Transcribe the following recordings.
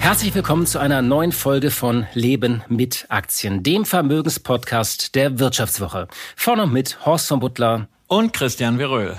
Herzlich willkommen zu einer neuen Folge von Leben mit Aktien, dem Vermögenspodcast der Wirtschaftswoche. Vorne mit Horst von Butler und Christian Veröhl.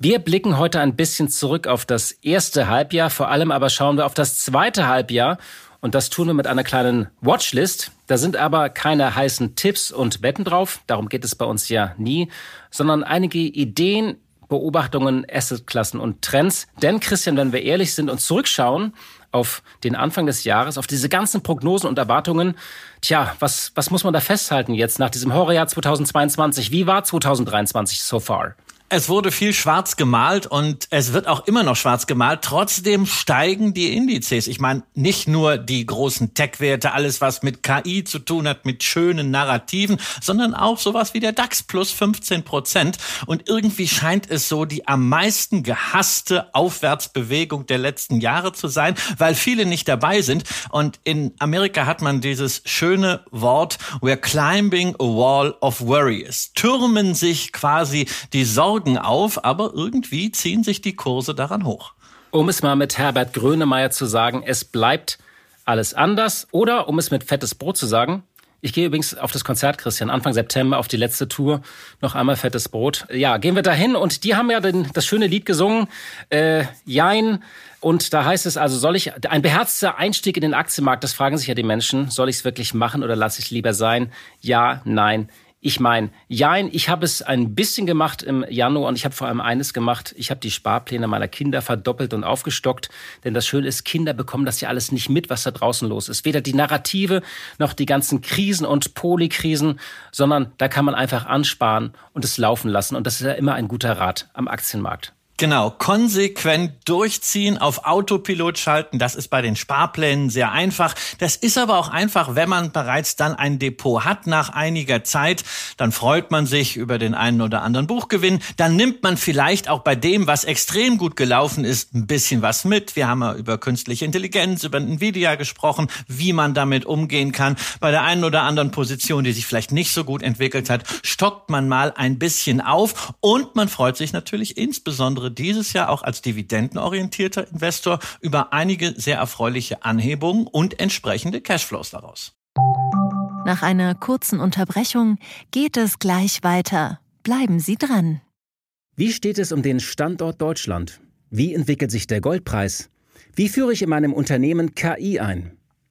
Wir blicken heute ein bisschen zurück auf das erste Halbjahr, vor allem aber schauen wir auf das zweite Halbjahr und das tun wir mit einer kleinen Watchlist. Da sind aber keine heißen Tipps und Wetten drauf, darum geht es bei uns ja nie, sondern einige Ideen, Beobachtungen, Assetklassen und Trends. Denn Christian, wenn wir ehrlich sind und zurückschauen, auf den Anfang des Jahres, auf diese ganzen Prognosen und Erwartungen. Tja, was, was muss man da festhalten jetzt nach diesem Horrorjahr 2022? Wie war 2023 so far? Es wurde viel schwarz gemalt und es wird auch immer noch schwarz gemalt. Trotzdem steigen die Indizes. Ich meine, nicht nur die großen Tech-Werte, alles was mit KI zu tun hat, mit schönen Narrativen, sondern auch sowas wie der DAX plus 15 Prozent. Und irgendwie scheint es so die am meisten gehasste Aufwärtsbewegung der letzten Jahre zu sein, weil viele nicht dabei sind. Und in Amerika hat man dieses schöne Wort, we're climbing a wall of worries. Türmen sich quasi die Sorgen Sorgen auf, aber irgendwie ziehen sich die Kurse daran hoch. Um es mal mit Herbert Grönemeyer zu sagen, es bleibt alles anders. Oder um es mit fettes Brot zu sagen, ich gehe übrigens auf das Konzert, Christian, Anfang September auf die letzte Tour. Noch einmal fettes Brot. Ja, gehen wir dahin und die haben ja den, das schöne Lied gesungen, äh, Jein. Und da heißt es also, soll ich, ein beherzter Einstieg in den Aktienmarkt, das fragen sich ja die Menschen, soll ich es wirklich machen oder lasse ich lieber sein? Ja, nein. Ich meine, jein, ich habe es ein bisschen gemacht im Januar und ich habe vor allem eines gemacht. Ich habe die Sparpläne meiner Kinder verdoppelt und aufgestockt. Denn das Schöne ist, Kinder bekommen das ja alles nicht mit, was da draußen los ist. Weder die Narrative noch die ganzen Krisen und Polikrisen, sondern da kann man einfach ansparen und es laufen lassen. Und das ist ja immer ein guter Rat am Aktienmarkt. Genau, konsequent durchziehen, auf Autopilot schalten, das ist bei den Sparplänen sehr einfach. Das ist aber auch einfach, wenn man bereits dann ein Depot hat nach einiger Zeit, dann freut man sich über den einen oder anderen Buchgewinn, dann nimmt man vielleicht auch bei dem, was extrem gut gelaufen ist, ein bisschen was mit. Wir haben ja über künstliche Intelligenz, über Nvidia gesprochen, wie man damit umgehen kann. Bei der einen oder anderen Position, die sich vielleicht nicht so gut entwickelt hat, stockt man mal ein bisschen auf und man freut sich natürlich insbesondere insbesondere dieses Jahr auch als dividendenorientierter Investor über einige sehr erfreuliche Anhebungen und entsprechende Cashflows daraus. Nach einer kurzen Unterbrechung geht es gleich weiter. Bleiben Sie dran. Wie steht es um den Standort Deutschland? Wie entwickelt sich der Goldpreis? Wie führe ich in meinem Unternehmen KI ein?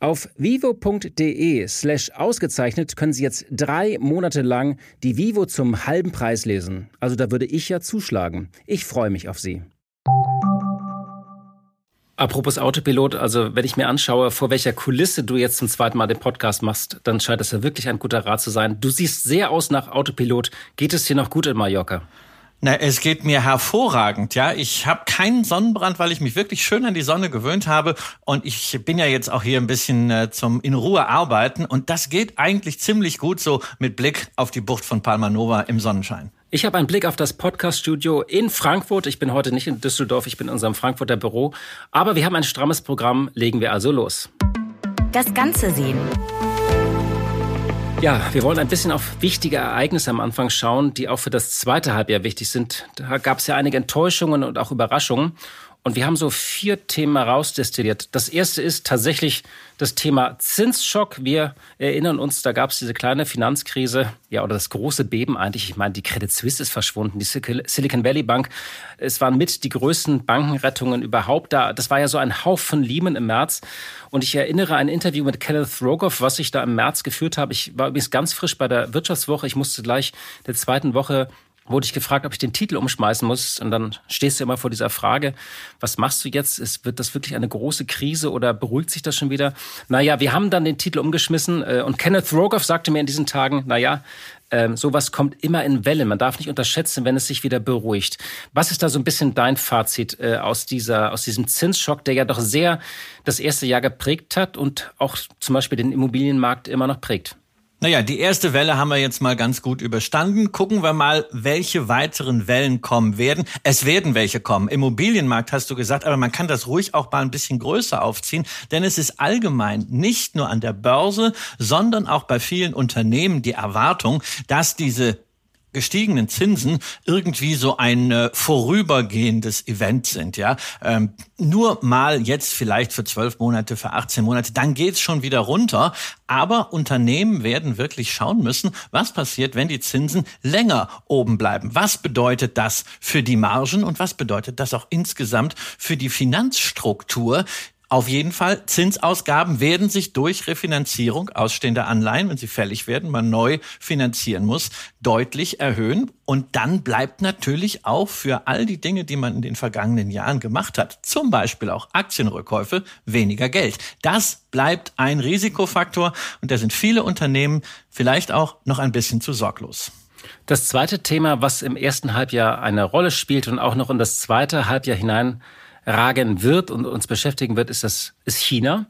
Auf vivo.de slash ausgezeichnet können Sie jetzt drei Monate lang die Vivo zum halben Preis lesen. Also da würde ich ja zuschlagen. Ich freue mich auf Sie. Apropos Autopilot, also wenn ich mir anschaue, vor welcher Kulisse du jetzt zum zweiten Mal den Podcast machst, dann scheint das ja wirklich ein guter Rat zu sein. Du siehst sehr aus nach Autopilot. Geht es dir noch gut in Mallorca? Na, es geht mir hervorragend, ja. Ich habe keinen Sonnenbrand, weil ich mich wirklich schön an die Sonne gewöhnt habe und ich bin ja jetzt auch hier ein bisschen äh, zum in Ruhe arbeiten und das geht eigentlich ziemlich gut so mit Blick auf die Bucht von Palma Nova im Sonnenschein. Ich habe einen Blick auf das Podcast-Studio in Frankfurt. Ich bin heute nicht in Düsseldorf, ich bin in unserem Frankfurter Büro. Aber wir haben ein strammes Programm, legen wir also los. Das Ganze sehen. Ja, wir wollen ein bisschen auf wichtige Ereignisse am Anfang schauen, die auch für das zweite Halbjahr wichtig sind. Da gab es ja einige Enttäuschungen und auch Überraschungen. Und wir haben so vier Themen herausdestilliert. Das erste ist tatsächlich das Thema Zinsschock. Wir erinnern uns, da gab es diese kleine Finanzkrise, ja, oder das große Beben eigentlich. Ich meine, die Credit Suisse ist verschwunden, die Silicon Valley Bank. Es waren mit die größten Bankenrettungen überhaupt da. Das war ja so ein Hauch von Lehman im März. Und ich erinnere ein Interview mit Kenneth Rogoff, was ich da im März geführt habe. Ich war übrigens ganz frisch bei der Wirtschaftswoche. Ich musste gleich der zweiten Woche wurde ich gefragt, ob ich den Titel umschmeißen muss. Und dann stehst du immer vor dieser Frage, was machst du jetzt? Ist, wird das wirklich eine große Krise oder beruhigt sich das schon wieder? Naja, wir haben dann den Titel umgeschmissen äh, und Kenneth Rogoff sagte mir in diesen Tagen, naja, ähm, sowas kommt immer in Wellen. Man darf nicht unterschätzen, wenn es sich wieder beruhigt. Was ist da so ein bisschen dein Fazit äh, aus, dieser, aus diesem Zinsschock, der ja doch sehr das erste Jahr geprägt hat und auch zum Beispiel den Immobilienmarkt immer noch prägt? Naja, die erste Welle haben wir jetzt mal ganz gut überstanden. Gucken wir mal, welche weiteren Wellen kommen werden. Es werden welche kommen. Immobilienmarkt hast du gesagt, aber man kann das ruhig auch mal ein bisschen größer aufziehen, denn es ist allgemein nicht nur an der Börse, sondern auch bei vielen Unternehmen die Erwartung, dass diese gestiegenen Zinsen irgendwie so ein äh, vorübergehendes Event sind, ja. Ähm, nur mal jetzt vielleicht für zwölf Monate, für 18 Monate, dann geht's schon wieder runter. Aber Unternehmen werden wirklich schauen müssen, was passiert, wenn die Zinsen länger oben bleiben. Was bedeutet das für die Margen und was bedeutet das auch insgesamt für die Finanzstruktur auf jeden Fall, Zinsausgaben werden sich durch Refinanzierung ausstehender Anleihen, wenn sie fällig werden, man neu finanzieren muss, deutlich erhöhen. Und dann bleibt natürlich auch für all die Dinge, die man in den vergangenen Jahren gemacht hat, zum Beispiel auch Aktienrückkäufe, weniger Geld. Das bleibt ein Risikofaktor und da sind viele Unternehmen vielleicht auch noch ein bisschen zu sorglos. Das zweite Thema, was im ersten Halbjahr eine Rolle spielt und auch noch in das zweite Halbjahr hinein ragen wird und uns beschäftigen wird, ist das ist China.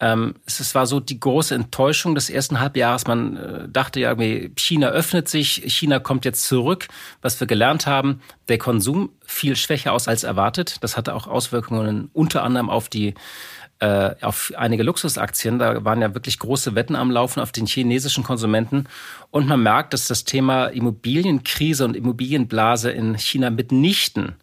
Ähm, es war so die große Enttäuschung des ersten Halbjahres. Man äh, dachte ja irgendwie, China öffnet sich, China kommt jetzt zurück. Was wir gelernt haben, der Konsum fiel schwächer aus als erwartet. Das hatte auch Auswirkungen unter anderem auf die äh, auf einige Luxusaktien. Da waren ja wirklich große Wetten am Laufen auf den chinesischen Konsumenten. Und man merkt, dass das Thema Immobilienkrise und Immobilienblase in China mitnichten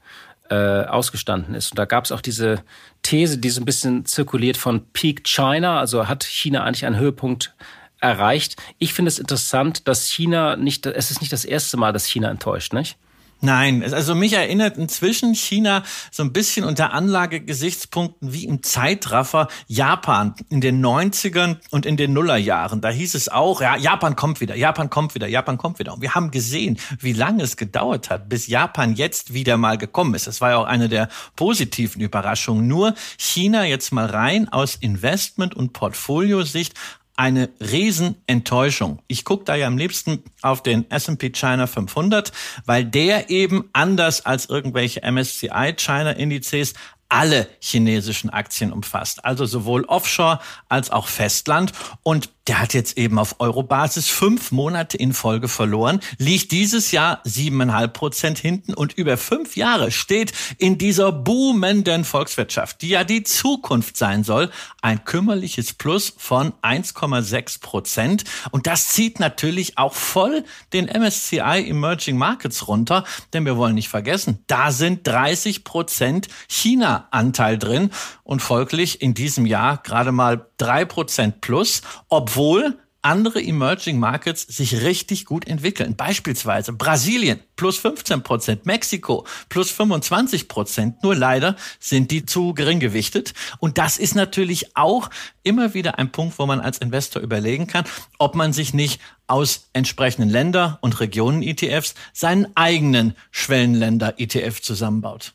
äh, ausgestanden ist. Und da gab es auch diese These, die so ein bisschen zirkuliert von Peak China, also hat China eigentlich einen Höhepunkt erreicht. Ich finde es interessant, dass China nicht, es ist nicht das erste Mal, dass China enttäuscht, nicht? Nein, also mich erinnert inzwischen China so ein bisschen unter Anlagegesichtspunkten wie im Zeitraffer Japan in den 90ern und in den Nullerjahren. Da hieß es auch, ja, Japan kommt wieder, Japan kommt wieder, Japan kommt wieder. Und wir haben gesehen, wie lange es gedauert hat, bis Japan jetzt wieder mal gekommen ist. Das war ja auch eine der positiven Überraschungen. Nur China jetzt mal rein aus Investment- und Portfoliosicht eine Riesenenttäuschung. Ich gucke da ja am liebsten auf den S&P China 500, weil der eben anders als irgendwelche MSCI China Indizes alle chinesischen Aktien umfasst. Also sowohl Offshore als auch Festland. Und der hat jetzt eben auf Eurobasis fünf Monate in Folge verloren, liegt dieses Jahr siebeneinhalb Prozent hinten und über fünf Jahre steht in dieser boomenden Volkswirtschaft, die ja die Zukunft sein soll, ein kümmerliches Plus von 1,6 Prozent. Und das zieht natürlich auch voll den MSCI Emerging Markets runter, denn wir wollen nicht vergessen, da sind 30 Prozent China-Anteil drin und folglich in diesem Jahr gerade mal drei Prozent plus, obwohl andere Emerging Markets sich richtig gut entwickeln. Beispielsweise Brasilien plus 15 Prozent, Mexiko plus 25 Prozent. Nur leider sind die zu gering gewichtet. Und das ist natürlich auch immer wieder ein Punkt, wo man als Investor überlegen kann, ob man sich nicht aus entsprechenden Länder- und Regionen-ETFs seinen eigenen Schwellenländer-ETF zusammenbaut.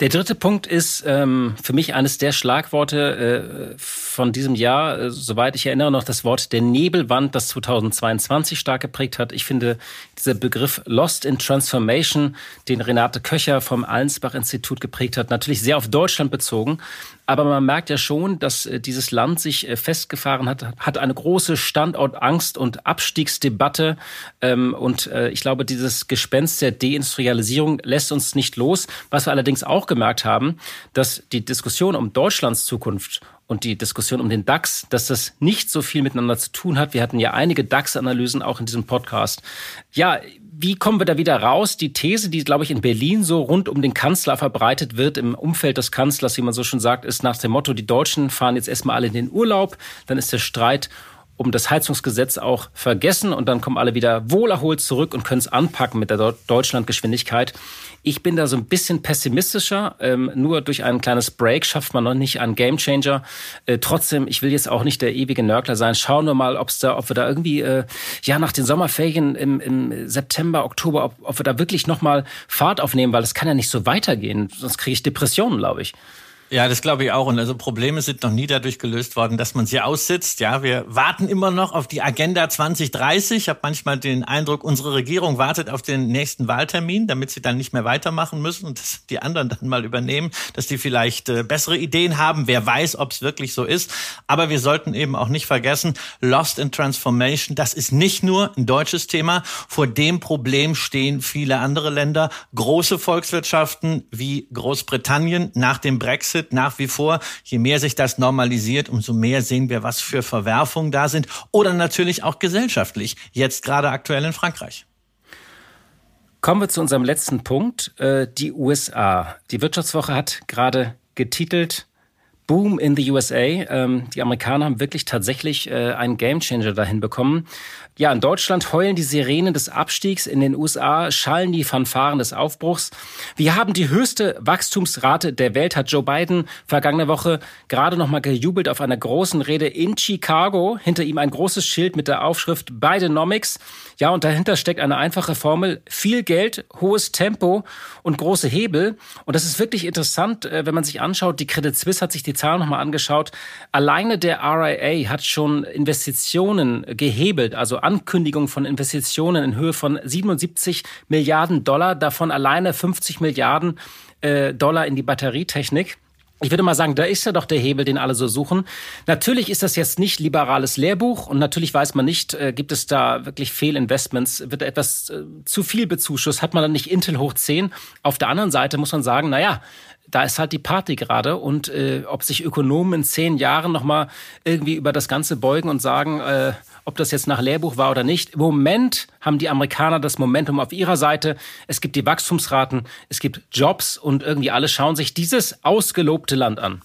Der dritte Punkt ist ähm, für mich eines der Schlagworte äh, von diesem Jahr, äh, soweit ich erinnere noch, das Wort der Nebelwand, das 2022 stark geprägt hat. Ich finde dieser Begriff Lost in Transformation, den Renate Köcher vom Allensbach-Institut geprägt hat, natürlich sehr auf Deutschland bezogen. Aber man merkt ja schon, dass äh, dieses Land sich äh, festgefahren hat, hat eine große Standortangst und Abstiegsdebatte. Ähm, und äh, ich glaube, dieses Gespenst der Deindustrialisierung lässt uns nicht los. Was wir allerdings auch gemerkt haben, dass die Diskussion um Deutschlands Zukunft und die Diskussion um den DAX, dass das nicht so viel miteinander zu tun hat. Wir hatten ja einige DAX-Analysen auch in diesem Podcast. Ja, wie kommen wir da wieder raus? Die These, die, glaube ich, in Berlin so rund um den Kanzler verbreitet wird, im Umfeld des Kanzlers, wie man so schon sagt, ist nach dem Motto, die Deutschen fahren jetzt erstmal alle in den Urlaub, dann ist der Streit um das Heizungsgesetz auch vergessen und dann kommen alle wieder wohlerholt zurück und können es anpacken mit der Deutschlandgeschwindigkeit. Ich bin da so ein bisschen pessimistischer. Ähm, nur durch ein kleines Break schafft man noch nicht einen Gamechanger. Äh, trotzdem, ich will jetzt auch nicht der ewige Nörgler sein. Schauen wir mal, ob's da, ob wir da irgendwie äh, ja nach den Sommerferien im, im September, Oktober, ob, ob wir da wirklich noch mal Fahrt aufnehmen, weil es kann ja nicht so weitergehen. Sonst kriege ich Depressionen, glaube ich. Ja, das glaube ich auch. Und also Probleme sind noch nie dadurch gelöst worden, dass man sie aussitzt. Ja, wir warten immer noch auf die Agenda 2030. Ich habe manchmal den Eindruck, unsere Regierung wartet auf den nächsten Wahltermin, damit sie dann nicht mehr weitermachen müssen und dass die anderen dann mal übernehmen, dass die vielleicht äh, bessere Ideen haben. Wer weiß, ob es wirklich so ist. Aber wir sollten eben auch nicht vergessen, Lost in Transformation, das ist nicht nur ein deutsches Thema. Vor dem Problem stehen viele andere Länder, große Volkswirtschaften wie Großbritannien nach dem Brexit Brexit nach wie vor. Je mehr sich das normalisiert, umso mehr sehen wir, was für Verwerfungen da sind. Oder natürlich auch gesellschaftlich, jetzt gerade aktuell in Frankreich. Kommen wir zu unserem letzten Punkt, äh, die USA. Die Wirtschaftswoche hat gerade getitelt, Boom in the USA. Ähm, die Amerikaner haben wirklich tatsächlich äh, einen Gamechanger dahin bekommen. Ja, in Deutschland heulen die Sirenen des Abstiegs, in den USA schallen die Fanfaren des Aufbruchs. Wir haben die höchste Wachstumsrate der Welt, hat Joe Biden vergangene Woche gerade noch mal gejubelt auf einer großen Rede in Chicago. Hinter ihm ein großes Schild mit der Aufschrift Bidenomics. Ja, und dahinter steckt eine einfache Formel. Viel Geld, hohes Tempo und große Hebel. Und das ist wirklich interessant, äh, wenn man sich anschaut. Die Credit Suisse hat sich die Zahlen noch mal angeschaut. Alleine der RIA hat schon Investitionen gehebelt, also Ankündigung von Investitionen in Höhe von 77 Milliarden Dollar, davon alleine 50 Milliarden äh, Dollar in die Batterietechnik. Ich würde mal sagen, da ist ja doch der Hebel, den alle so suchen. Natürlich ist das jetzt nicht liberales Lehrbuch und natürlich weiß man nicht, äh, gibt es da wirklich Fehlinvestments, wird etwas äh, zu viel bezuschusst, hat man dann nicht Intel hoch 10. Auf der anderen Seite muss man sagen, na ja, da ist halt die Party gerade und äh, ob sich Ökonomen in zehn Jahren nochmal irgendwie über das Ganze beugen und sagen, äh, ob das jetzt nach Lehrbuch war oder nicht. Im Moment haben die Amerikaner das Momentum auf ihrer Seite. Es gibt die Wachstumsraten, es gibt Jobs und irgendwie alle schauen sich dieses ausgelobte Land an.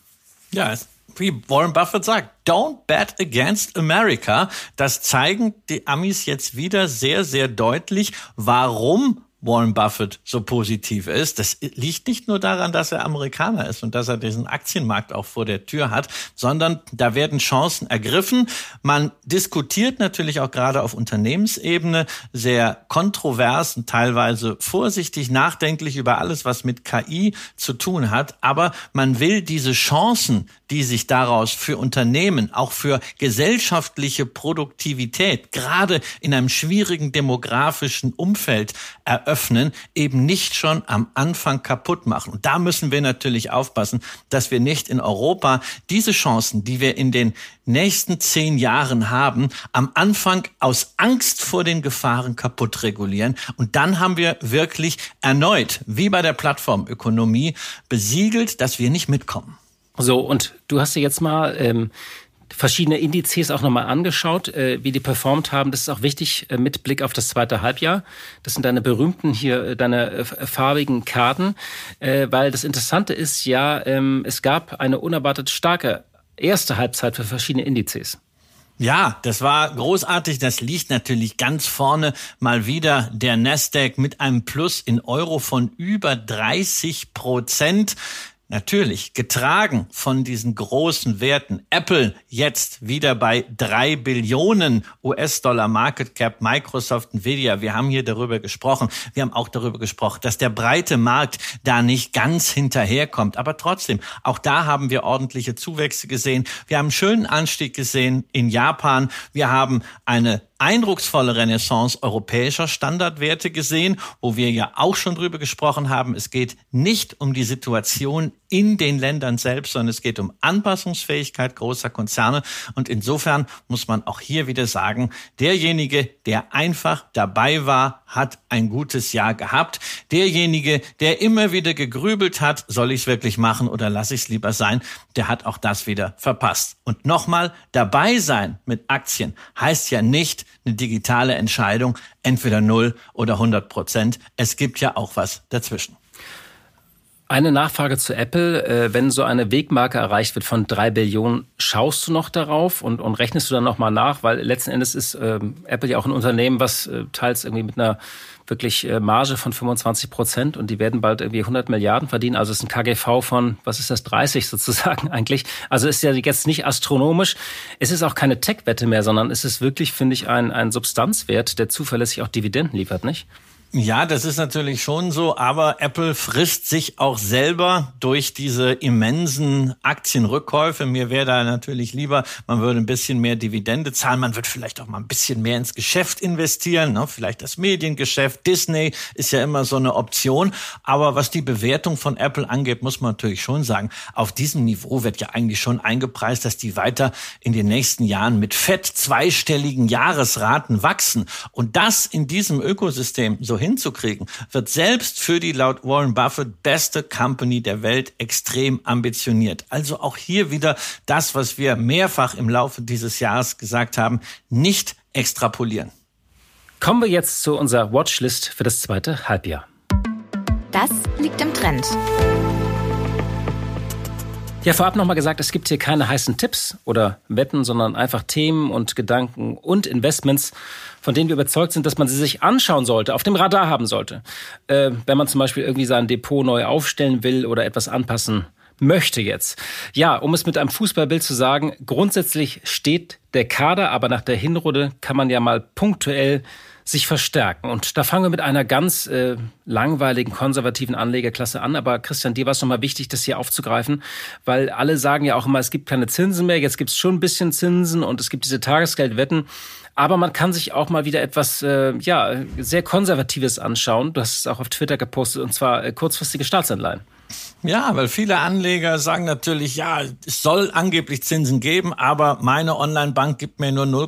Ja, wie Warren Buffett sagt, don't bet against America. Das zeigen die Amis jetzt wieder sehr, sehr deutlich. Warum Warren Buffett so positiv ist. Das liegt nicht nur daran, dass er Amerikaner ist und dass er diesen Aktienmarkt auch vor der Tür hat, sondern da werden Chancen ergriffen. Man diskutiert natürlich auch gerade auf Unternehmensebene sehr kontrovers und teilweise vorsichtig nachdenklich über alles, was mit KI zu tun hat. Aber man will diese Chancen, die sich daraus für Unternehmen, auch für gesellschaftliche Produktivität, gerade in einem schwierigen demografischen Umfeld eröffnen, öffnen, eben nicht schon am Anfang kaputt machen. Und da müssen wir natürlich aufpassen, dass wir nicht in Europa diese Chancen, die wir in den nächsten zehn Jahren haben, am Anfang aus Angst vor den Gefahren kaputt regulieren. Und dann haben wir wirklich erneut, wie bei der Plattformökonomie, besiegelt, dass wir nicht mitkommen. So, und du hast dir jetzt mal ähm, verschiedene Indizes auch nochmal angeschaut, äh, wie die performt haben. Das ist auch wichtig äh, mit Blick auf das zweite Halbjahr. Das sind deine berühmten hier, äh, deine äh, farbigen Karten, äh, weil das Interessante ist ja, ähm, es gab eine unerwartet starke erste Halbzeit für verschiedene Indizes. Ja, das war großartig. Das liegt natürlich ganz vorne mal wieder der Nasdaq mit einem Plus in Euro von über 30 Prozent. Natürlich, getragen von diesen großen Werten. Apple jetzt wieder bei drei Billionen US-Dollar Market Cap, Microsoft, Nvidia. Wir haben hier darüber gesprochen. Wir haben auch darüber gesprochen, dass der breite Markt da nicht ganz hinterherkommt. Aber trotzdem, auch da haben wir ordentliche Zuwächse gesehen. Wir haben einen schönen Anstieg gesehen in Japan. Wir haben eine eindrucksvolle Renaissance europäischer Standardwerte gesehen, wo wir ja auch schon drüber gesprochen haben. Es geht nicht um die Situation in den Ländern selbst, sondern es geht um Anpassungsfähigkeit großer Konzerne. Und insofern muss man auch hier wieder sagen, derjenige, der einfach dabei war, hat ein gutes Jahr gehabt. Derjenige, der immer wieder gegrübelt hat, soll ich es wirklich machen oder lasse ich es lieber sein, der hat auch das wieder verpasst. Und nochmal, dabei sein mit Aktien heißt ja nicht eine digitale Entscheidung, entweder 0 oder 100 Prozent. Es gibt ja auch was dazwischen. Eine Nachfrage zu Apple. Äh, wenn so eine Wegmarke erreicht wird von drei Billionen, schaust du noch darauf und, und rechnest du dann nochmal nach? Weil letzten Endes ist ähm, Apple ja auch ein Unternehmen, was äh, teils irgendwie mit einer wirklich äh, Marge von 25 Prozent und die werden bald irgendwie 100 Milliarden verdienen. Also es ist ein KGV von, was ist das, 30 sozusagen eigentlich. Also ist ja jetzt nicht astronomisch. Es ist auch keine Tech-Wette mehr, sondern es ist wirklich, finde ich, ein, ein Substanzwert, der zuverlässig auch Dividenden liefert, nicht? Ja, das ist natürlich schon so, aber Apple frisst sich auch selber durch diese immensen Aktienrückkäufe. Mir wäre da natürlich lieber, man würde ein bisschen mehr Dividende zahlen, man wird vielleicht auch mal ein bisschen mehr ins Geschäft investieren, ne? vielleicht das Mediengeschäft, Disney ist ja immer so eine Option. Aber was die Bewertung von Apple angeht, muss man natürlich schon sagen, auf diesem Niveau wird ja eigentlich schon eingepreist, dass die weiter in den nächsten Jahren mit fett zweistelligen Jahresraten wachsen. Und das in diesem Ökosystem so hinzukriegen, wird selbst für die laut Warren Buffett beste Company der Welt extrem ambitioniert. Also auch hier wieder das, was wir mehrfach im Laufe dieses Jahres gesagt haben, nicht extrapolieren. Kommen wir jetzt zu unserer Watchlist für das zweite Halbjahr. Das liegt im Trend. Ja, vorab nochmal gesagt, es gibt hier keine heißen Tipps oder Wetten, sondern einfach Themen und Gedanken und Investments, von denen wir überzeugt sind, dass man sie sich anschauen sollte, auf dem Radar haben sollte. Äh, wenn man zum Beispiel irgendwie sein Depot neu aufstellen will oder etwas anpassen möchte jetzt. Ja, um es mit einem Fußballbild zu sagen, grundsätzlich steht der Kader, aber nach der Hinrunde kann man ja mal punktuell sich verstärken. Und da fangen wir mit einer ganz äh, langweiligen, konservativen Anlegerklasse an. Aber Christian, dir war es nochmal wichtig, das hier aufzugreifen, weil alle sagen ja auch immer, es gibt keine Zinsen mehr. Jetzt gibt es schon ein bisschen Zinsen und es gibt diese Tagesgeldwetten. Aber man kann sich auch mal wieder etwas, äh, ja, sehr Konservatives anschauen. Du hast es auch auf Twitter gepostet, und zwar äh, kurzfristige Staatsanleihen. Ja, weil viele Anleger sagen natürlich, ja, es soll angeblich Zinsen geben, aber meine Online-Bank gibt mir nur 0,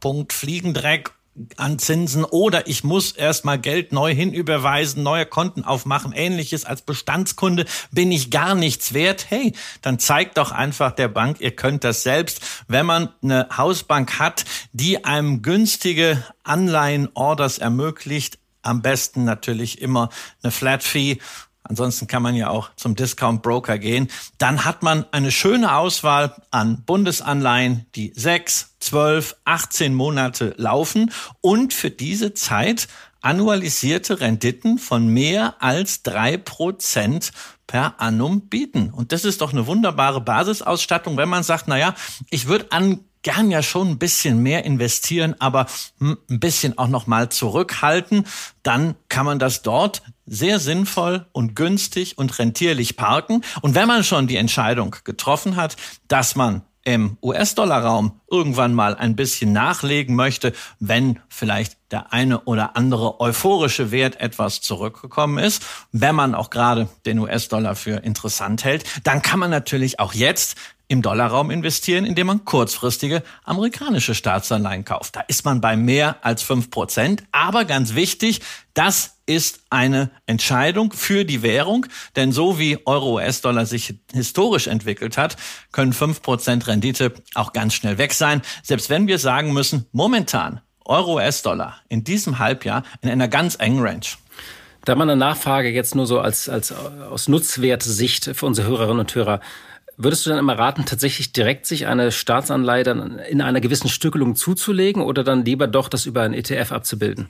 Punkt Fliegendreck an Zinsen oder ich muss erstmal Geld neu hinüberweisen, neue Konten aufmachen, ähnliches als Bestandskunde bin ich gar nichts wert. Hey, dann zeigt doch einfach der Bank, ihr könnt das selbst. Wenn man eine Hausbank hat, die einem günstige Anleihen-Orders ermöglicht, am besten natürlich immer eine Flat Fee Ansonsten kann man ja auch zum Discount Broker gehen. Dann hat man eine schöne Auswahl an Bundesanleihen, die sechs, zwölf, 18 Monate laufen und für diese Zeit annualisierte Renditen von mehr als drei Prozent per annum bieten. Und das ist doch eine wunderbare Basisausstattung, wenn man sagt, na ja, ich würde an gern ja schon ein bisschen mehr investieren, aber hm, ein bisschen auch noch mal zurückhalten, dann kann man das dort sehr sinnvoll und günstig und rentierlich parken. Und wenn man schon die Entscheidung getroffen hat, dass man im US-Dollar-Raum irgendwann mal ein bisschen nachlegen möchte, wenn vielleicht der eine oder andere euphorische Wert etwas zurückgekommen ist, wenn man auch gerade den US-Dollar für interessant hält, dann kann man natürlich auch jetzt im Dollarraum investieren, indem man kurzfristige amerikanische Staatsanleihen kauft. Da ist man bei mehr als fünf Prozent. Aber ganz wichtig, das ist eine Entscheidung für die Währung, denn so wie Euro-US-Dollar sich historisch entwickelt hat, können fünf Prozent Rendite auch ganz schnell weg sein. Selbst wenn wir sagen müssen, momentan Euro-US-Dollar in diesem Halbjahr in einer ganz engen Range. Da man eine Nachfrage jetzt nur so als, als aus Nutzwertsicht für unsere Hörerinnen und Hörer Würdest du dann immer raten, tatsächlich direkt sich eine Staatsanleihe dann in einer gewissen Stückelung zuzulegen oder dann lieber doch das über ein ETF abzubilden?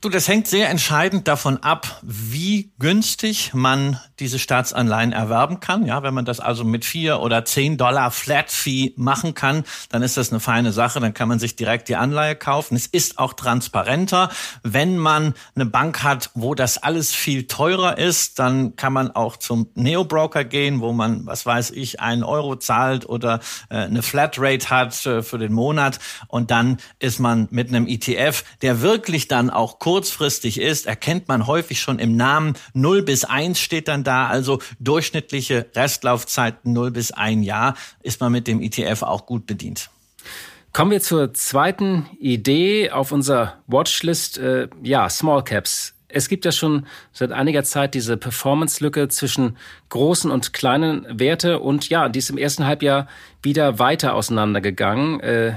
Du, das hängt sehr entscheidend davon ab, wie günstig man diese Staatsanleihen erwerben kann. Ja, wenn man das also mit vier oder zehn Dollar Flat Fee machen kann, dann ist das eine feine Sache. Dann kann man sich direkt die Anleihe kaufen. Es ist auch transparenter. Wenn man eine Bank hat, wo das alles viel teurer ist, dann kann man auch zum Neo-Broker gehen, wo man, was weiß ich, einen Euro zahlt oder äh, eine Flatrate hat äh, für den Monat. Und dann ist man mit einem ETF, der wirklich dann auch kurzfristig ist, erkennt man häufig schon im Namen. 0 bis 1 steht dann da, also durchschnittliche Restlaufzeiten 0 bis 1 Jahr ist man mit dem ETF auch gut bedient. Kommen wir zur zweiten Idee auf unserer Watchlist. Äh, ja, Small Caps. Es gibt ja schon seit einiger Zeit diese Performance-Lücke zwischen großen und kleinen Werte und ja, die ist im ersten Halbjahr wieder weiter auseinandergegangen. Äh,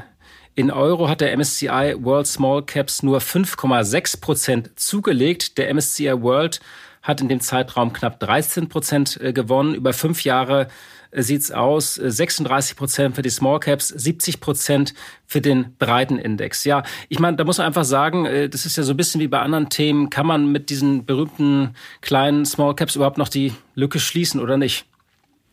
in Euro hat der MSCI World Small Caps nur 5,6 Prozent zugelegt. Der MSCI World hat in dem Zeitraum knapp 13 Prozent äh, gewonnen. Über fünf Jahre äh, sieht's aus. 36 äh, Prozent für die Small Caps, 70 Prozent für den breiten Index. Ja, ich meine, da muss man einfach sagen, das ist ja so ein bisschen wie bei anderen Themen. Kann man mit diesen berühmten kleinen Small Caps überhaupt noch die Lücke schließen oder nicht?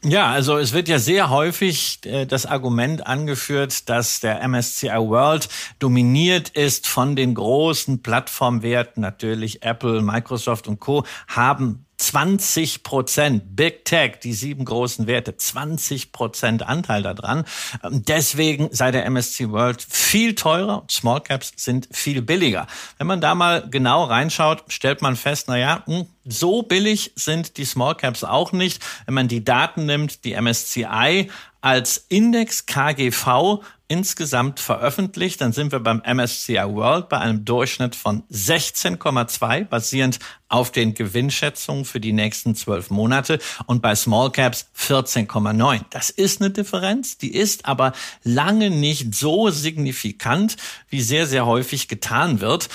Ja, also es wird ja sehr häufig äh, das Argument angeführt, dass der MSCI World dominiert ist von den großen Plattformwerten. Natürlich Apple, Microsoft und Co. haben 20 Prozent. Big Tech, die sieben großen Werte, 20 Prozent Anteil daran. Ähm, deswegen sei der MSCI World viel teurer. Small Caps sind viel billiger. Wenn man da mal genau reinschaut, stellt man fest, na ja, hm, so billig sind die Small Caps auch nicht. Wenn man die Daten nimmt, die MSCI als Index KGV insgesamt veröffentlicht, dann sind wir beim MSCI World bei einem Durchschnitt von 16,2, basierend auf den Gewinnschätzungen für die nächsten zwölf Monate und bei Small Caps 14,9. Das ist eine Differenz, die ist aber lange nicht so signifikant, wie sehr, sehr häufig getan wird.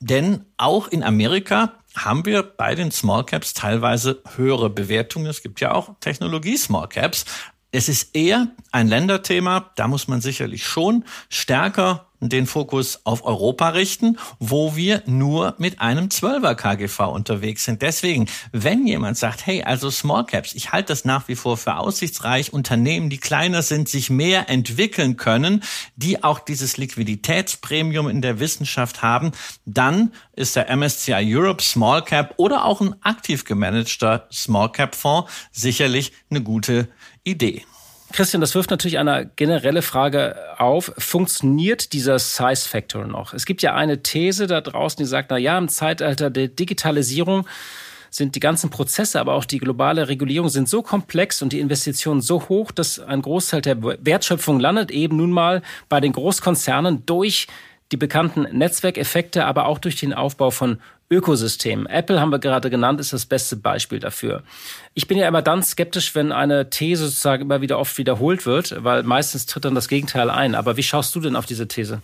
Denn auch in Amerika haben wir bei den Small Caps teilweise höhere Bewertungen. Es gibt ja auch Technologie Small Caps. Es ist eher ein Länderthema, da muss man sicherlich schon stärker den Fokus auf Europa richten, wo wir nur mit einem 12er KGV unterwegs sind. Deswegen, wenn jemand sagt, hey, also Small Caps, ich halte das nach wie vor für aussichtsreich, Unternehmen, die kleiner sind, sich mehr entwickeln können, die auch dieses Liquiditätspremium in der Wissenschaft haben, dann ist der MSCI Europe Small Cap oder auch ein aktiv gemanagter Small Cap Fonds sicherlich eine gute Idee. Christian, das wirft natürlich eine generelle Frage auf. Funktioniert dieser Size Factor noch? Es gibt ja eine These da draußen, die sagt, na ja, im Zeitalter der Digitalisierung sind die ganzen Prozesse, aber auch die globale Regulierung sind so komplex und die Investitionen so hoch, dass ein Großteil der Wertschöpfung landet eben nun mal bei den Großkonzernen durch die bekannten Netzwerkeffekte, aber auch durch den Aufbau von Ökosystem. Apple haben wir gerade genannt, ist das beste Beispiel dafür. Ich bin ja immer dann skeptisch, wenn eine These sozusagen immer wieder oft wiederholt wird, weil meistens tritt dann das Gegenteil ein. Aber wie schaust du denn auf diese These?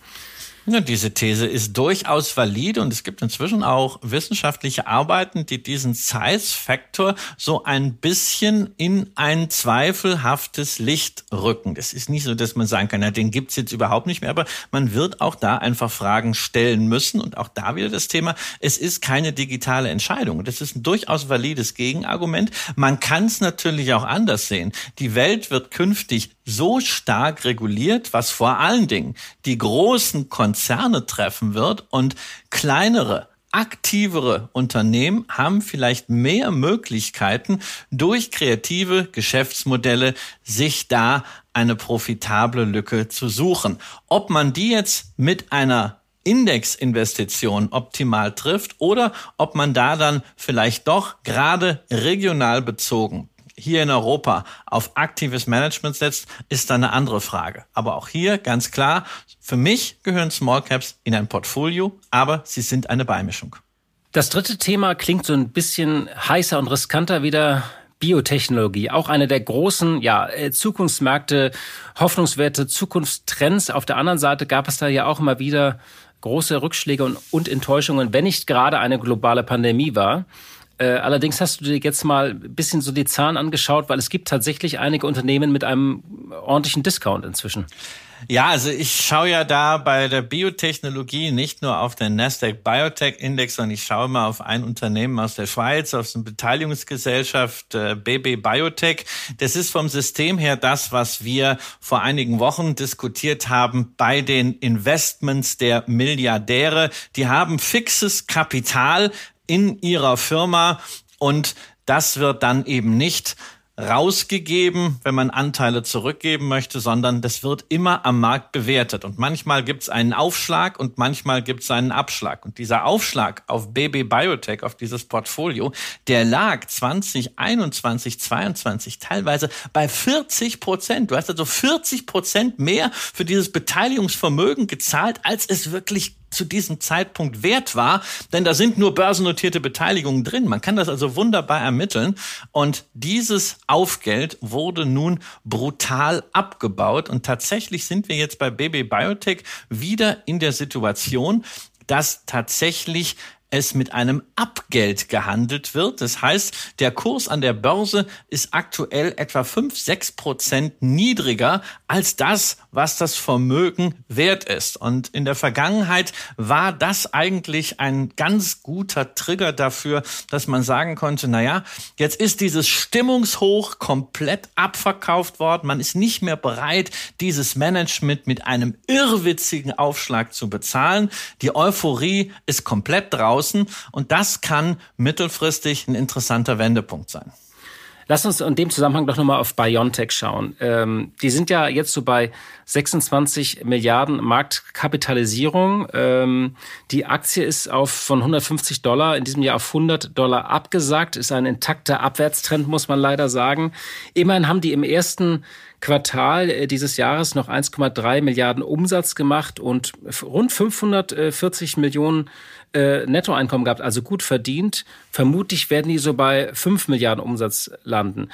Ja, diese These ist durchaus valid und es gibt inzwischen auch wissenschaftliche Arbeiten, die diesen Size-Faktor so ein bisschen in ein zweifelhaftes Licht rücken. Das ist nicht so, dass man sagen kann, ja, den gibt's jetzt überhaupt nicht mehr, aber man wird auch da einfach Fragen stellen müssen und auch da wieder das Thema, es ist keine digitale Entscheidung. Das ist ein durchaus valides Gegenargument. Man kann es natürlich auch anders sehen. Die Welt wird künftig so stark reguliert, was vor allen Dingen die großen Konzerne treffen wird und kleinere aktivere Unternehmen haben vielleicht mehr Möglichkeiten, durch kreative Geschäftsmodelle sich da eine profitable Lücke zu suchen. Ob man die jetzt mit einer Indexinvestition optimal trifft oder ob man da dann vielleicht doch gerade regional bezogen hier in Europa auf aktives Management setzt, ist dann eine andere Frage. Aber auch hier ganz klar, für mich gehören Small Caps in ein Portfolio, aber sie sind eine Beimischung. Das dritte Thema klingt so ein bisschen heißer und riskanter wieder. Biotechnologie, auch eine der großen ja, äh, Zukunftsmärkte, Hoffnungswerte, Zukunftstrends. Auf der anderen Seite gab es da ja auch immer wieder große Rückschläge und, und Enttäuschungen, wenn nicht gerade eine globale Pandemie war. Äh, allerdings hast du dir jetzt mal ein bisschen so die Zahlen angeschaut, weil es gibt tatsächlich einige Unternehmen mit einem ordentlichen Discount inzwischen. Ja, also ich schaue ja da bei der Biotechnologie nicht nur auf den Nasdaq Biotech Index, sondern ich schaue mal auf ein Unternehmen aus der Schweiz, auf eine Beteiligungsgesellschaft äh, BB Biotech. Das ist vom System her das, was wir vor einigen Wochen diskutiert haben bei den Investments der Milliardäre. Die haben fixes Kapital in ihrer Firma und das wird dann eben nicht rausgegeben, wenn man Anteile zurückgeben möchte, sondern das wird immer am Markt bewertet. Und manchmal gibt es einen Aufschlag und manchmal gibt es einen Abschlag. Und dieser Aufschlag auf BB Biotech, auf dieses Portfolio, der lag 2021, 22 teilweise bei 40 Prozent. Du hast also 40 Prozent mehr für dieses Beteiligungsvermögen gezahlt, als es wirklich zu diesem Zeitpunkt wert war, denn da sind nur börsennotierte Beteiligungen drin. Man kann das also wunderbar ermitteln und dieses Aufgeld wurde nun brutal abgebaut und tatsächlich sind wir jetzt bei BB Biotech wieder in der Situation, dass tatsächlich es mit einem Abgeld gehandelt wird. Das heißt, der Kurs an der Börse ist aktuell etwa 5, 6 Prozent niedriger als das, was das Vermögen wert ist. Und in der Vergangenheit war das eigentlich ein ganz guter Trigger dafür, dass man sagen konnte, na ja, jetzt ist dieses Stimmungshoch komplett abverkauft worden. Man ist nicht mehr bereit, dieses Management mit einem irrwitzigen Aufschlag zu bezahlen. Die Euphorie ist komplett draußen draußen. Und das kann mittelfristig ein interessanter Wendepunkt sein. Lass uns in dem Zusammenhang doch nochmal auf BioNTech schauen. Ähm, die sind ja jetzt so bei 26 Milliarden Marktkapitalisierung. Ähm, die Aktie ist auf von 150 Dollar in diesem Jahr auf 100 Dollar abgesagt. Ist ein intakter Abwärtstrend, muss man leider sagen. Immerhin haben die im ersten Quartal äh, dieses Jahres noch 1,3 Milliarden Umsatz gemacht und rund 540 Millionen äh, Nettoeinkommen gehabt, also gut verdient. Vermutlich werden die so bei 5 Milliarden Umsatz landen.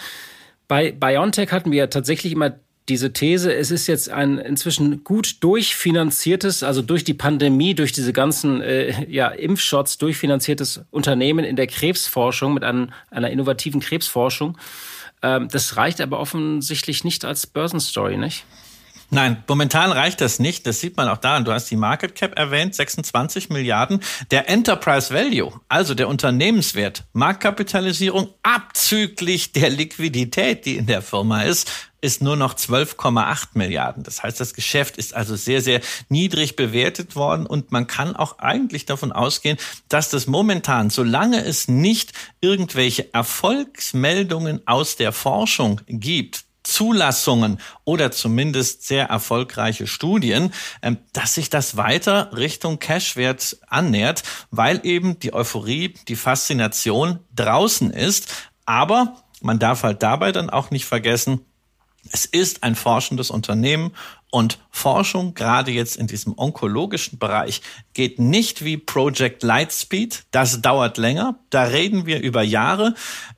Bei BioNTech hatten wir tatsächlich immer diese These, es ist jetzt ein inzwischen gut durchfinanziertes, also durch die Pandemie, durch diese ganzen äh, ja, Impfshots durchfinanziertes Unternehmen in der Krebsforschung mit einem, einer innovativen Krebsforschung. Ähm, das reicht aber offensichtlich nicht als Börsenstory, nicht? Nein, momentan reicht das nicht. Das sieht man auch daran. Du hast die Market Cap erwähnt, 26 Milliarden. Der Enterprise Value, also der Unternehmenswert, Marktkapitalisierung abzüglich der Liquidität, die in der Firma ist, ist nur noch 12,8 Milliarden. Das heißt, das Geschäft ist also sehr, sehr niedrig bewertet worden und man kann auch eigentlich davon ausgehen, dass das momentan, solange es nicht irgendwelche Erfolgsmeldungen aus der Forschung gibt, Zulassungen oder zumindest sehr erfolgreiche Studien, ähm, dass sich das weiter Richtung Cashwert annähert, weil eben die Euphorie, die Faszination draußen ist. Aber man darf halt dabei dann auch nicht vergessen, es ist ein forschendes Unternehmen und Forschung, gerade jetzt in diesem onkologischen Bereich, geht nicht wie Project Lightspeed. Das dauert länger. Da reden wir über Jahre.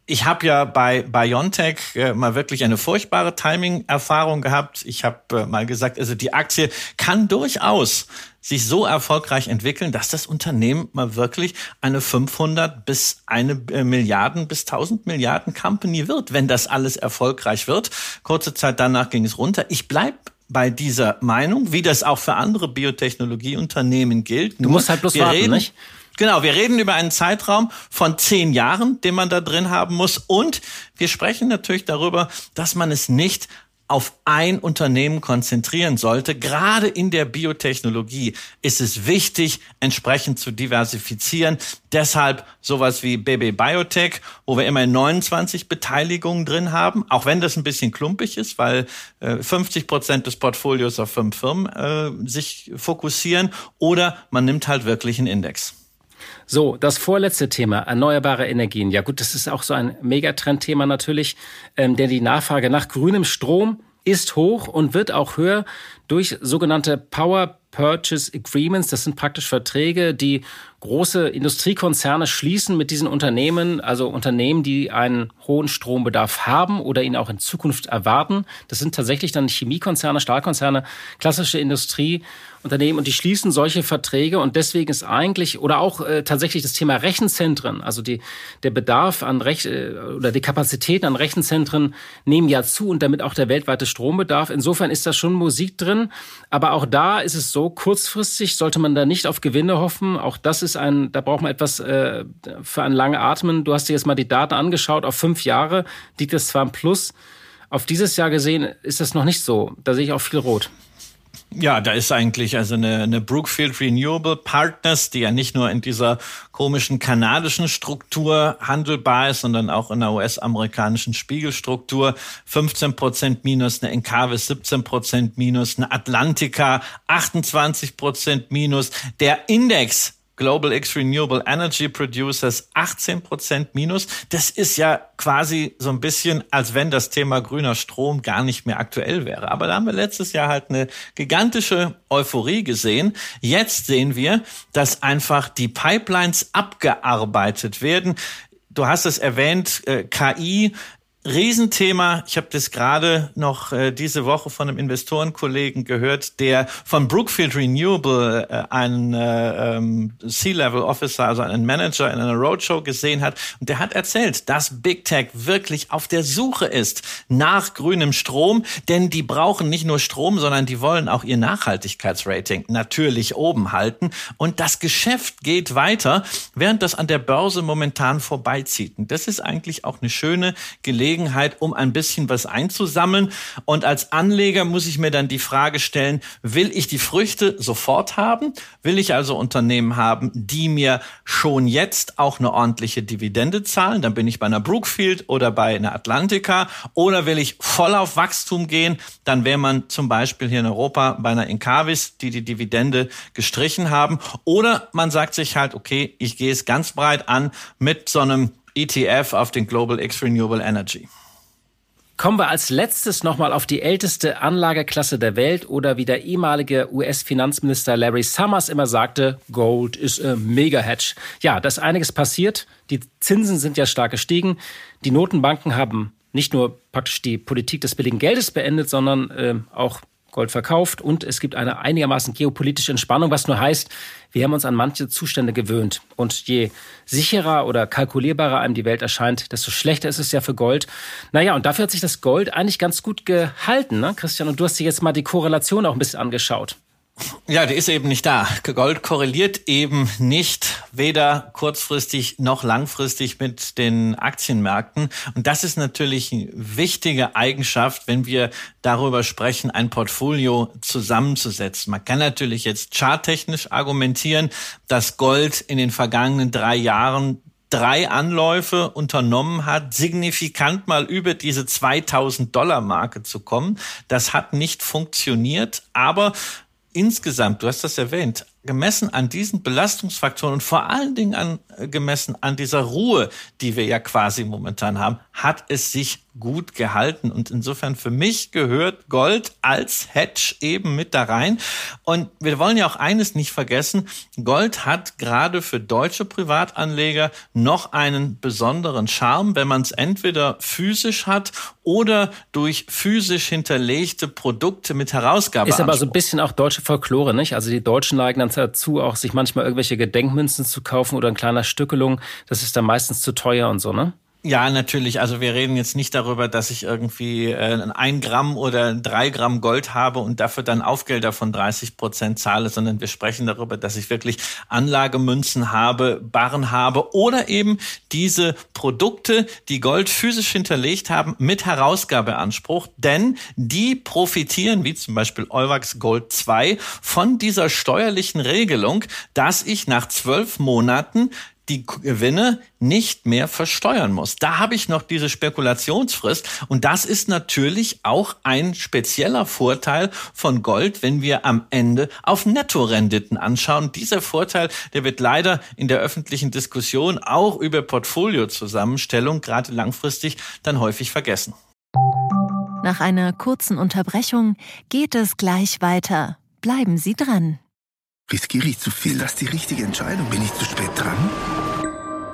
Ich habe ja bei BioNTech äh, mal wirklich eine furchtbare Timing-Erfahrung gehabt. Ich habe äh, mal gesagt, also die Aktie kann durchaus sich so erfolgreich entwickeln, dass das Unternehmen mal wirklich eine 500 bis eine äh, Milliarden bis 1000 Milliarden Company wird, wenn das alles erfolgreich wird. Kurze Zeit danach ging es runter. Ich bleib bei dieser Meinung, wie das auch für andere Biotechnologieunternehmen gilt. Du musst halt bloß warten, reden, nicht? Genau, wir reden über einen Zeitraum von zehn Jahren, den man da drin haben muss. Und wir sprechen natürlich darüber, dass man es nicht auf ein Unternehmen konzentrieren sollte. Gerade in der Biotechnologie ist es wichtig, entsprechend zu diversifizieren. Deshalb sowas wie BB Biotech, wo wir immer 29 Beteiligungen drin haben, auch wenn das ein bisschen klumpig ist, weil äh, 50 Prozent des Portfolios auf fünf Firmen äh, sich fokussieren. Oder man nimmt halt wirklich einen Index. So, das vorletzte Thema, erneuerbare Energien. Ja gut, das ist auch so ein Megatrendthema natürlich, ähm, denn die Nachfrage nach grünem Strom ist hoch und wird auch höher durch sogenannte Power Purchase Agreements. Das sind praktisch Verträge, die große Industriekonzerne schließen mit diesen Unternehmen, also Unternehmen, die einen hohen Strombedarf haben oder ihn auch in Zukunft erwarten. Das sind tatsächlich dann Chemiekonzerne, Stahlkonzerne, klassische Industrieunternehmen und die schließen solche Verträge und deswegen ist eigentlich oder auch äh, tatsächlich das Thema Rechenzentren, also die, der Bedarf an Rech äh, oder die Kapazitäten an Rechenzentren nehmen ja zu und damit auch der weltweite Strombedarf. Insofern ist da schon Musik drin, aber auch da ist es so, kurzfristig sollte man da nicht auf Gewinne hoffen. Auch das ist ein, da braucht man etwas äh, für ein lange Atmen. Du hast dir jetzt mal die Daten angeschaut. Auf fünf Jahre liegt es zwar im Plus. Auf dieses Jahr gesehen ist das noch nicht so. Da sehe ich auch viel Rot. Ja, da ist eigentlich also eine, eine Brookfield Renewable Partners, die ja nicht nur in dieser komischen kanadischen Struktur handelbar ist, sondern auch in der US-amerikanischen Spiegelstruktur. 15 Prozent minus, eine Encarvis 17 Prozent minus, eine Atlantica 28 Prozent minus. Der Index Global X Renewable Energy Producers 18 Prozent minus. Das ist ja quasi so ein bisschen, als wenn das Thema grüner Strom gar nicht mehr aktuell wäre. Aber da haben wir letztes Jahr halt eine gigantische Euphorie gesehen. Jetzt sehen wir, dass einfach die Pipelines abgearbeitet werden. Du hast es erwähnt, äh, KI Riesenthema. Ich habe das gerade noch äh, diese Woche von einem Investorenkollegen gehört, der von Brookfield Renewable äh, einen äh, ähm, C-Level Officer, also einen Manager in einer Roadshow gesehen hat. Und der hat erzählt, dass Big Tech wirklich auf der Suche ist nach grünem Strom, denn die brauchen nicht nur Strom, sondern die wollen auch ihr Nachhaltigkeitsrating natürlich oben halten. Und das Geschäft geht weiter, während das an der Börse momentan vorbeizieht. Und das ist eigentlich auch eine schöne Gelegenheit, Gelegenheit, um ein bisschen was einzusammeln. Und als Anleger muss ich mir dann die Frage stellen, will ich die Früchte sofort haben? Will ich also Unternehmen haben, die mir schon jetzt auch eine ordentliche Dividende zahlen? Dann bin ich bei einer Brookfield oder bei einer Atlantica. Oder will ich voll auf Wachstum gehen? Dann wäre man zum Beispiel hier in Europa bei einer Incavis, die die Dividende gestrichen haben. Oder man sagt sich halt, okay, ich gehe es ganz breit an mit so einem ETF auf den Global X Renewable Energy. Kommen wir als letztes nochmal auf die älteste Anlageklasse der Welt oder wie der ehemalige US-Finanzminister Larry Summers immer sagte, Gold ist a Mega-Hedge. Ja, da ist einiges passiert. Die Zinsen sind ja stark gestiegen. Die Notenbanken haben nicht nur praktisch die Politik des billigen Geldes beendet, sondern äh, auch Gold verkauft und es gibt eine einigermaßen geopolitische Entspannung, was nur heißt, wir haben uns an manche Zustände gewöhnt. Und je sicherer oder kalkulierbarer einem die Welt erscheint, desto schlechter ist es ja für Gold. Naja, und dafür hat sich das Gold eigentlich ganz gut gehalten, ne, Christian? Und du hast dir jetzt mal die Korrelation auch ein bisschen angeschaut. Ja, die ist eben nicht da. Gold korreliert eben nicht, weder kurzfristig noch langfristig mit den Aktienmärkten. Und das ist natürlich eine wichtige Eigenschaft, wenn wir darüber sprechen, ein Portfolio zusammenzusetzen. Man kann natürlich jetzt charttechnisch argumentieren, dass Gold in den vergangenen drei Jahren drei Anläufe unternommen hat, signifikant mal über diese 2000 Dollar Marke zu kommen. Das hat nicht funktioniert, aber insgesamt, du hast das erwähnt, gemessen an diesen Belastungsfaktoren und vor allen Dingen an, äh, gemessen an dieser Ruhe, die wir ja quasi momentan haben, hat es sich gut gehalten. Und insofern für mich gehört Gold als Hedge eben mit da rein. Und wir wollen ja auch eines nicht vergessen. Gold hat gerade für deutsche Privatanleger noch einen besonderen Charme, wenn man es entweder physisch hat oder durch physisch hinterlegte Produkte mit Herausgabe. Ist aber so ein bisschen auch deutsche Folklore, nicht? Also die Deutschen neigen dann dazu, auch sich manchmal irgendwelche Gedenkmünzen zu kaufen oder ein kleiner Stückelung. Das ist dann meistens zu teuer und so, ne? Ja, natürlich. Also wir reden jetzt nicht darüber, dass ich irgendwie äh, ein Gramm oder drei Gramm Gold habe und dafür dann Aufgelder von 30 Prozent zahle, sondern wir sprechen darüber, dass ich wirklich Anlagemünzen habe, Barren habe oder eben diese Produkte, die Gold physisch hinterlegt haben, mit Herausgabeanspruch, denn die profitieren, wie zum Beispiel Euwax Gold 2, von dieser steuerlichen Regelung, dass ich nach zwölf Monaten die Gewinne nicht mehr versteuern muss. Da habe ich noch diese Spekulationsfrist und das ist natürlich auch ein spezieller Vorteil von Gold, wenn wir am Ende auf Nettorenditen anschauen. Dieser Vorteil, der wird leider in der öffentlichen Diskussion auch über Portfoliozusammenstellung gerade langfristig dann häufig vergessen. Nach einer kurzen Unterbrechung geht es gleich weiter. Bleiben Sie dran. Riskiere ich zu viel? Das ist die richtige Entscheidung. Bin ich zu spät dran?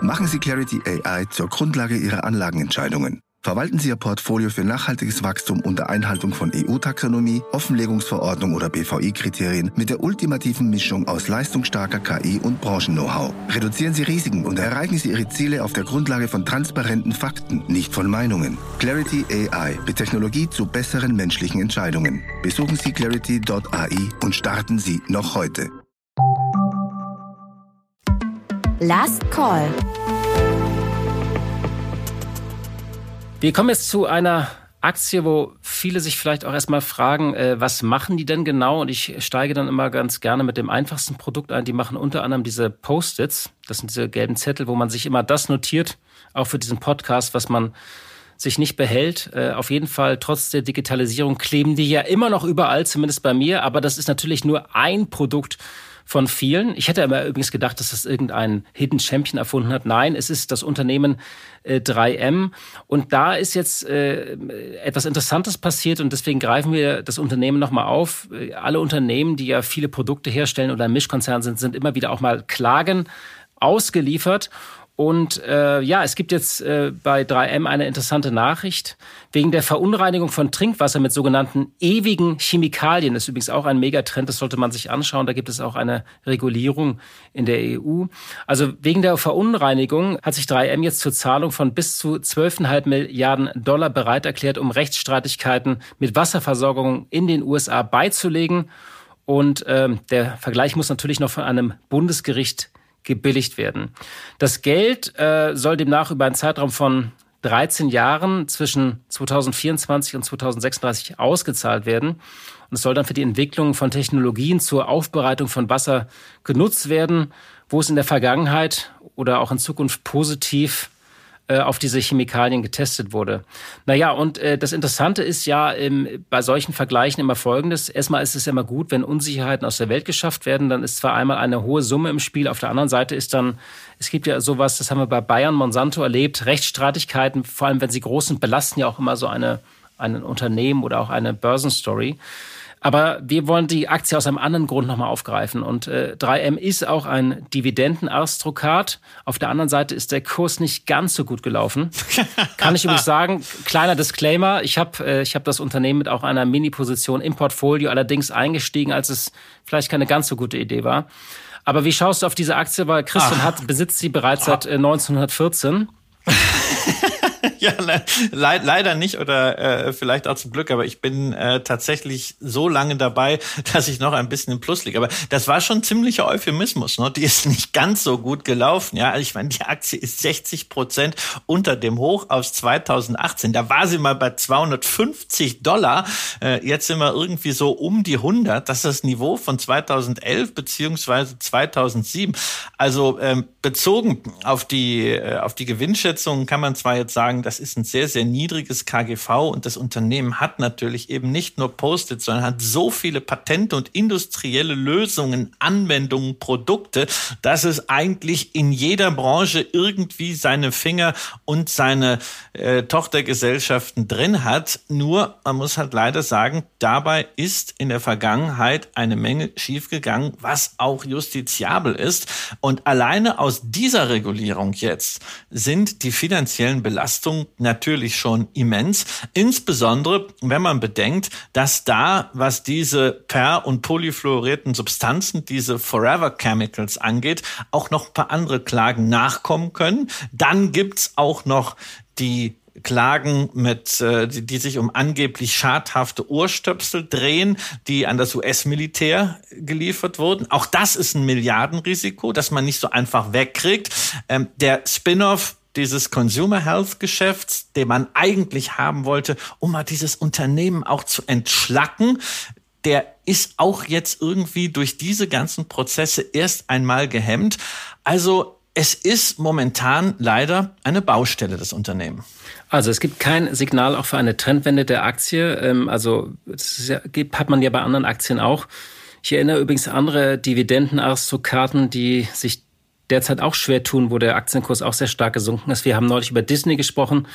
Machen Sie Clarity AI zur Grundlage Ihrer Anlagenentscheidungen. Verwalten Sie Ihr Portfolio für nachhaltiges Wachstum unter Einhaltung von EU-Taxonomie, Offenlegungsverordnung oder BVI-Kriterien mit der ultimativen Mischung aus leistungsstarker KI und Branchen-Know-how. Reduzieren Sie Risiken und erreichen Sie Ihre Ziele auf der Grundlage von transparenten Fakten, nicht von Meinungen. Clarity AI mit Technologie zu besseren menschlichen Entscheidungen. Besuchen Sie clarity.ai und starten Sie noch heute. Last Call. Wir kommen jetzt zu einer Aktie, wo viele sich vielleicht auch erstmal fragen, äh, was machen die denn genau? Und ich steige dann immer ganz gerne mit dem einfachsten Produkt ein. Die machen unter anderem diese Post-its. Das sind diese gelben Zettel, wo man sich immer das notiert, auch für diesen Podcast, was man sich nicht behält. Äh, auf jeden Fall, trotz der Digitalisierung kleben die ja immer noch überall, zumindest bei mir. Aber das ist natürlich nur ein Produkt von vielen. Ich hätte immer übrigens gedacht, dass das irgendein Hidden Champion erfunden hat. Nein, es ist das Unternehmen äh, 3M. Und da ist jetzt äh, etwas Interessantes passiert und deswegen greifen wir das Unternehmen nochmal auf. Äh, alle Unternehmen, die ja viele Produkte herstellen oder ein Mischkonzern sind, sind immer wieder auch mal Klagen ausgeliefert. Und äh, ja, es gibt jetzt äh, bei 3M eine interessante Nachricht. Wegen der Verunreinigung von Trinkwasser mit sogenannten ewigen Chemikalien, das ist übrigens auch ein Megatrend, das sollte man sich anschauen. Da gibt es auch eine Regulierung in der EU. Also wegen der Verunreinigung hat sich 3M jetzt zur Zahlung von bis zu 12,5 Milliarden Dollar bereit erklärt, um Rechtsstreitigkeiten mit Wasserversorgung in den USA beizulegen. Und äh, der Vergleich muss natürlich noch von einem Bundesgericht gebilligt werden. Das Geld äh, soll demnach über einen Zeitraum von 13 Jahren zwischen 2024 und 2036 ausgezahlt werden. Und es soll dann für die Entwicklung von Technologien zur Aufbereitung von Wasser genutzt werden, wo es in der Vergangenheit oder auch in Zukunft positiv auf diese Chemikalien getestet wurde. Naja, und äh, das Interessante ist ja ähm, bei solchen Vergleichen immer Folgendes. Erstmal ist es immer gut, wenn Unsicherheiten aus der Welt geschafft werden, dann ist zwar einmal eine hohe Summe im Spiel, auf der anderen Seite ist dann, es gibt ja sowas, das haben wir bei Bayern, Monsanto erlebt, Rechtsstreitigkeiten, vor allem wenn sie groß sind, belasten ja auch immer so eine, ein Unternehmen oder auch eine Börsenstory. Aber wir wollen die Aktie aus einem anderen Grund nochmal aufgreifen. Und äh, 3M ist auch ein Dividendenaristokrat. Auf der anderen Seite ist der Kurs nicht ganz so gut gelaufen. Kann ich übrigens sagen, kleiner Disclaimer, ich habe äh, ich hab das Unternehmen mit auch einer Mini-Position im Portfolio allerdings eingestiegen, als es vielleicht keine ganz so gute Idee war. Aber wie schaust du auf diese Aktie? Weil Christian Ach. hat, besitzt sie bereits seit äh, 1914. ja, le leider nicht oder äh, vielleicht auch zum Glück, aber ich bin äh, tatsächlich so lange dabei, dass ich noch ein bisschen im Plus liege. Aber das war schon ziemlicher Euphemismus. Ne? Die ist nicht ganz so gut gelaufen. Ja, also ich meine, die Aktie ist 60 Prozent unter dem Hoch aus 2018. Da war sie mal bei 250 Dollar. Äh, jetzt sind wir irgendwie so um die 100. Das ist das Niveau von 2011 beziehungsweise 2007. Also ähm, bezogen auf die äh, auf die Gewinnschätzungen kann man zwar jetzt sagen, das ist ein sehr, sehr niedriges KGV und das Unternehmen hat natürlich eben nicht nur Post-it, sondern hat so viele Patente und industrielle Lösungen, Anwendungen, Produkte, dass es eigentlich in jeder Branche irgendwie seine Finger und seine äh, Tochtergesellschaften drin hat. Nur, man muss halt leider sagen, dabei ist in der Vergangenheit eine Menge schiefgegangen, was auch justiziabel ist. Und alleine aus dieser Regulierung jetzt sind die finanziellen Belastungen natürlich schon immens. Insbesondere, wenn man bedenkt, dass da, was diese per- und polyfluorierten Substanzen, diese Forever Chemicals angeht, auch noch ein paar andere Klagen nachkommen können. Dann gibt's auch noch die Klagen mit, äh, die, die sich um angeblich schadhafte Ohrstöpsel drehen, die an das US-Militär geliefert wurden. Auch das ist ein Milliardenrisiko, das man nicht so einfach wegkriegt. Ähm, der Spin-off dieses Consumer Health Geschäfts, den man eigentlich haben wollte, um mal dieses Unternehmen auch zu entschlacken, der ist auch jetzt irgendwie durch diese ganzen Prozesse erst einmal gehemmt. Also es ist momentan leider eine Baustelle des Unternehmens. Also es gibt kein Signal auch für eine Trendwende der Aktie. Ähm, also das hat man ja bei anderen Aktien auch. Ich erinnere übrigens andere Dividendenaristokraten, die sich derzeit auch schwer tun, wo der Aktienkurs auch sehr stark gesunken ist. Wir haben neulich über Disney gesprochen.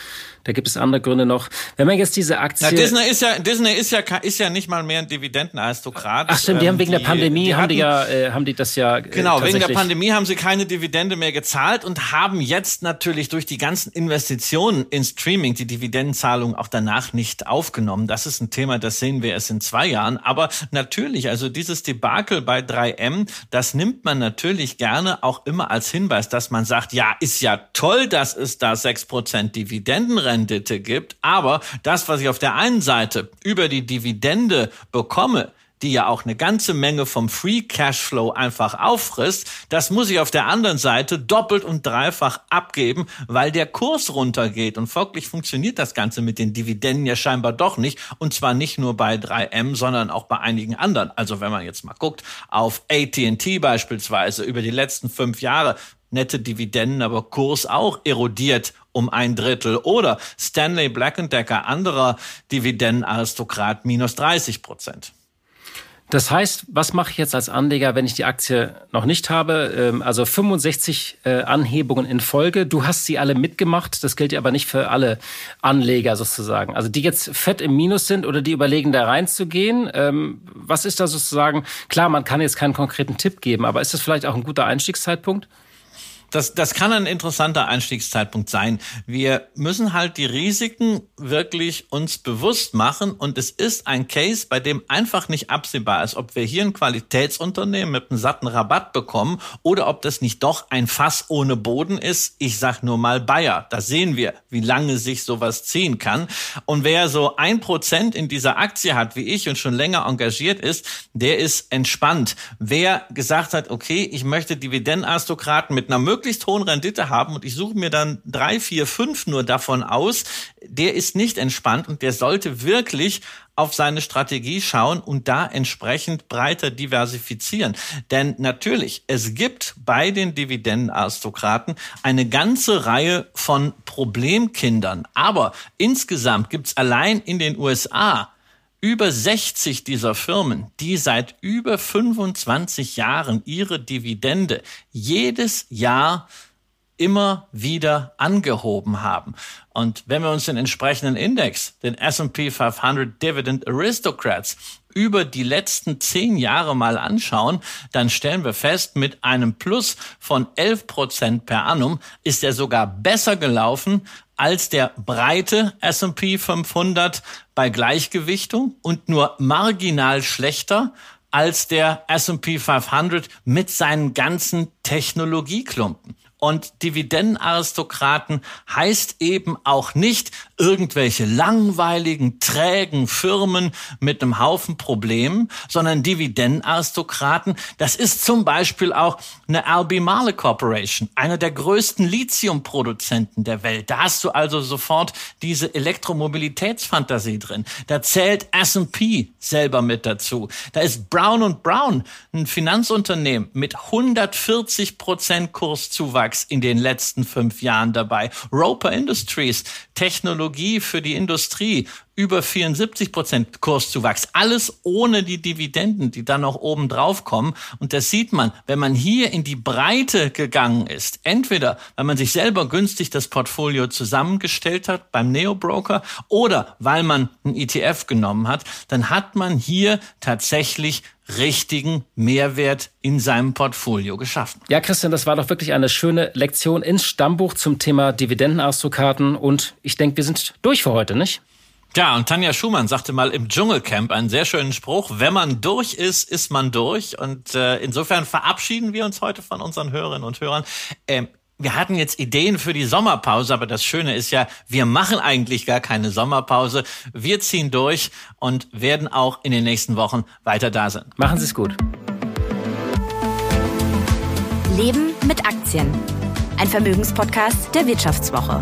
Da gibt es andere Gründe noch. Wenn man jetzt diese Aktie. Na, Disney ist ja, Disney ist ja, ist ja nicht mal mehr ein Dividendenaristokrat. Ach stimmt, die haben wegen die, der Pandemie, die haben die ja, äh, haben die das ja. Äh, genau, wegen der Pandemie haben sie keine Dividende mehr gezahlt und haben jetzt natürlich durch die ganzen Investitionen in Streaming die Dividendenzahlung auch danach nicht aufgenommen. Das ist ein Thema, das sehen wir erst in zwei Jahren. Aber natürlich, also dieses Debakel bei 3M, das nimmt man natürlich gerne auch immer als Hinweis, dass man sagt, ja, ist ja toll, dass es da sechs Prozent Dividendenrente Dividendenrendite gibt. Aber das, was ich auf der einen Seite über die Dividende bekomme, die ja auch eine ganze Menge vom Free Cashflow einfach auffrisst, das muss ich auf der anderen Seite doppelt und dreifach abgeben, weil der Kurs runtergeht. Und folglich funktioniert das Ganze mit den Dividenden ja scheinbar doch nicht. Und zwar nicht nur bei 3M, sondern auch bei einigen anderen. Also wenn man jetzt mal guckt, auf AT&T beispielsweise über die letzten fünf Jahre, nette Dividenden, aber Kurs auch erodiert um ein Drittel. Oder Stanley Black Decker, anderer Dividendenaristokrat, minus 30 Prozent. Das heißt, was mache ich jetzt als Anleger, wenn ich die Aktie noch nicht habe? Ähm, also 65 äh, Anhebungen in Folge. Du hast sie alle mitgemacht. Das gilt ja aber nicht für alle Anleger sozusagen. Also die jetzt fett im Minus sind oder die überlegen, da reinzugehen. Ähm, was ist da sozusagen? Klar, man kann jetzt keinen konkreten Tipp geben, aber ist das vielleicht auch ein guter Einstiegszeitpunkt? Das, das kann ein interessanter Einstiegszeitpunkt sein. Wir müssen halt die Risiken wirklich uns bewusst machen und es ist ein Case, bei dem einfach nicht absehbar ist, ob wir hier ein Qualitätsunternehmen mit einem satten Rabatt bekommen oder ob das nicht doch ein Fass ohne Boden ist. Ich sag nur mal Bayer. Da sehen wir, wie lange sich sowas ziehen kann. Und wer so ein Prozent in dieser Aktie hat, wie ich und schon länger engagiert ist, der ist entspannt. Wer gesagt hat, okay, ich möchte Dividendenaristokraten mit einer Möglichkeit möglichst hohen Rendite haben und ich suche mir dann drei, vier, fünf nur davon aus, der ist nicht entspannt und der sollte wirklich auf seine Strategie schauen und da entsprechend breiter diversifizieren. Denn natürlich, es gibt bei den Dividendenaristokraten eine ganze Reihe von Problemkindern. Aber insgesamt gibt es allein in den USA über 60 dieser Firmen, die seit über 25 Jahren ihre Dividende jedes Jahr immer wieder angehoben haben. Und wenn wir uns den entsprechenden Index, den S&P 500 Dividend Aristocrats, über die letzten zehn Jahre mal anschauen, dann stellen wir fest, mit einem Plus von 11 Prozent per annum ist er sogar besser gelaufen als der breite S&P 500 bei Gleichgewichtung und nur marginal schlechter als der S&P 500 mit seinen ganzen Technologieklumpen. Und Dividendenaristokraten heißt eben auch nicht irgendwelche langweiligen, trägen Firmen mit einem Haufen Problemen, sondern Dividendenaristokraten, das ist zum Beispiel auch eine Albemarle Corporation, einer der größten Lithiumproduzenten der Welt. Da hast du also sofort diese Elektromobilitätsfantasie drin. Da zählt S&P selber mit dazu. Da ist Brown Brown, ein Finanzunternehmen mit 140 Prozent Kurszuwachs in den letzten fünf Jahren dabei. Roper Industries, Technologie für die Industrie, über 74 Prozent Kurszuwachs. Alles ohne die Dividenden, die dann noch oben drauf kommen. Und das sieht man, wenn man hier in die Breite gegangen ist. Entweder, weil man sich selber günstig das Portfolio zusammengestellt hat beim Neo-Broker oder weil man ein ETF genommen hat, dann hat man hier tatsächlich richtigen Mehrwert in seinem Portfolio geschaffen. Ja, Christian, das war doch wirklich eine schöne Lektion ins Stammbuch zum Thema Dividendenaristokraten und ich denke, wir sind durch für heute, nicht? Ja, und Tanja Schumann sagte mal im Dschungelcamp einen sehr schönen Spruch, wenn man durch ist, ist man durch. Und äh, insofern verabschieden wir uns heute von unseren Hörerinnen und Hörern. Ähm, wir hatten jetzt Ideen für die Sommerpause, aber das Schöne ist ja, wir machen eigentlich gar keine Sommerpause. Wir ziehen durch und werden auch in den nächsten Wochen weiter da sein. Machen Sie es gut. Leben mit Aktien. Ein Vermögenspodcast der Wirtschaftswoche.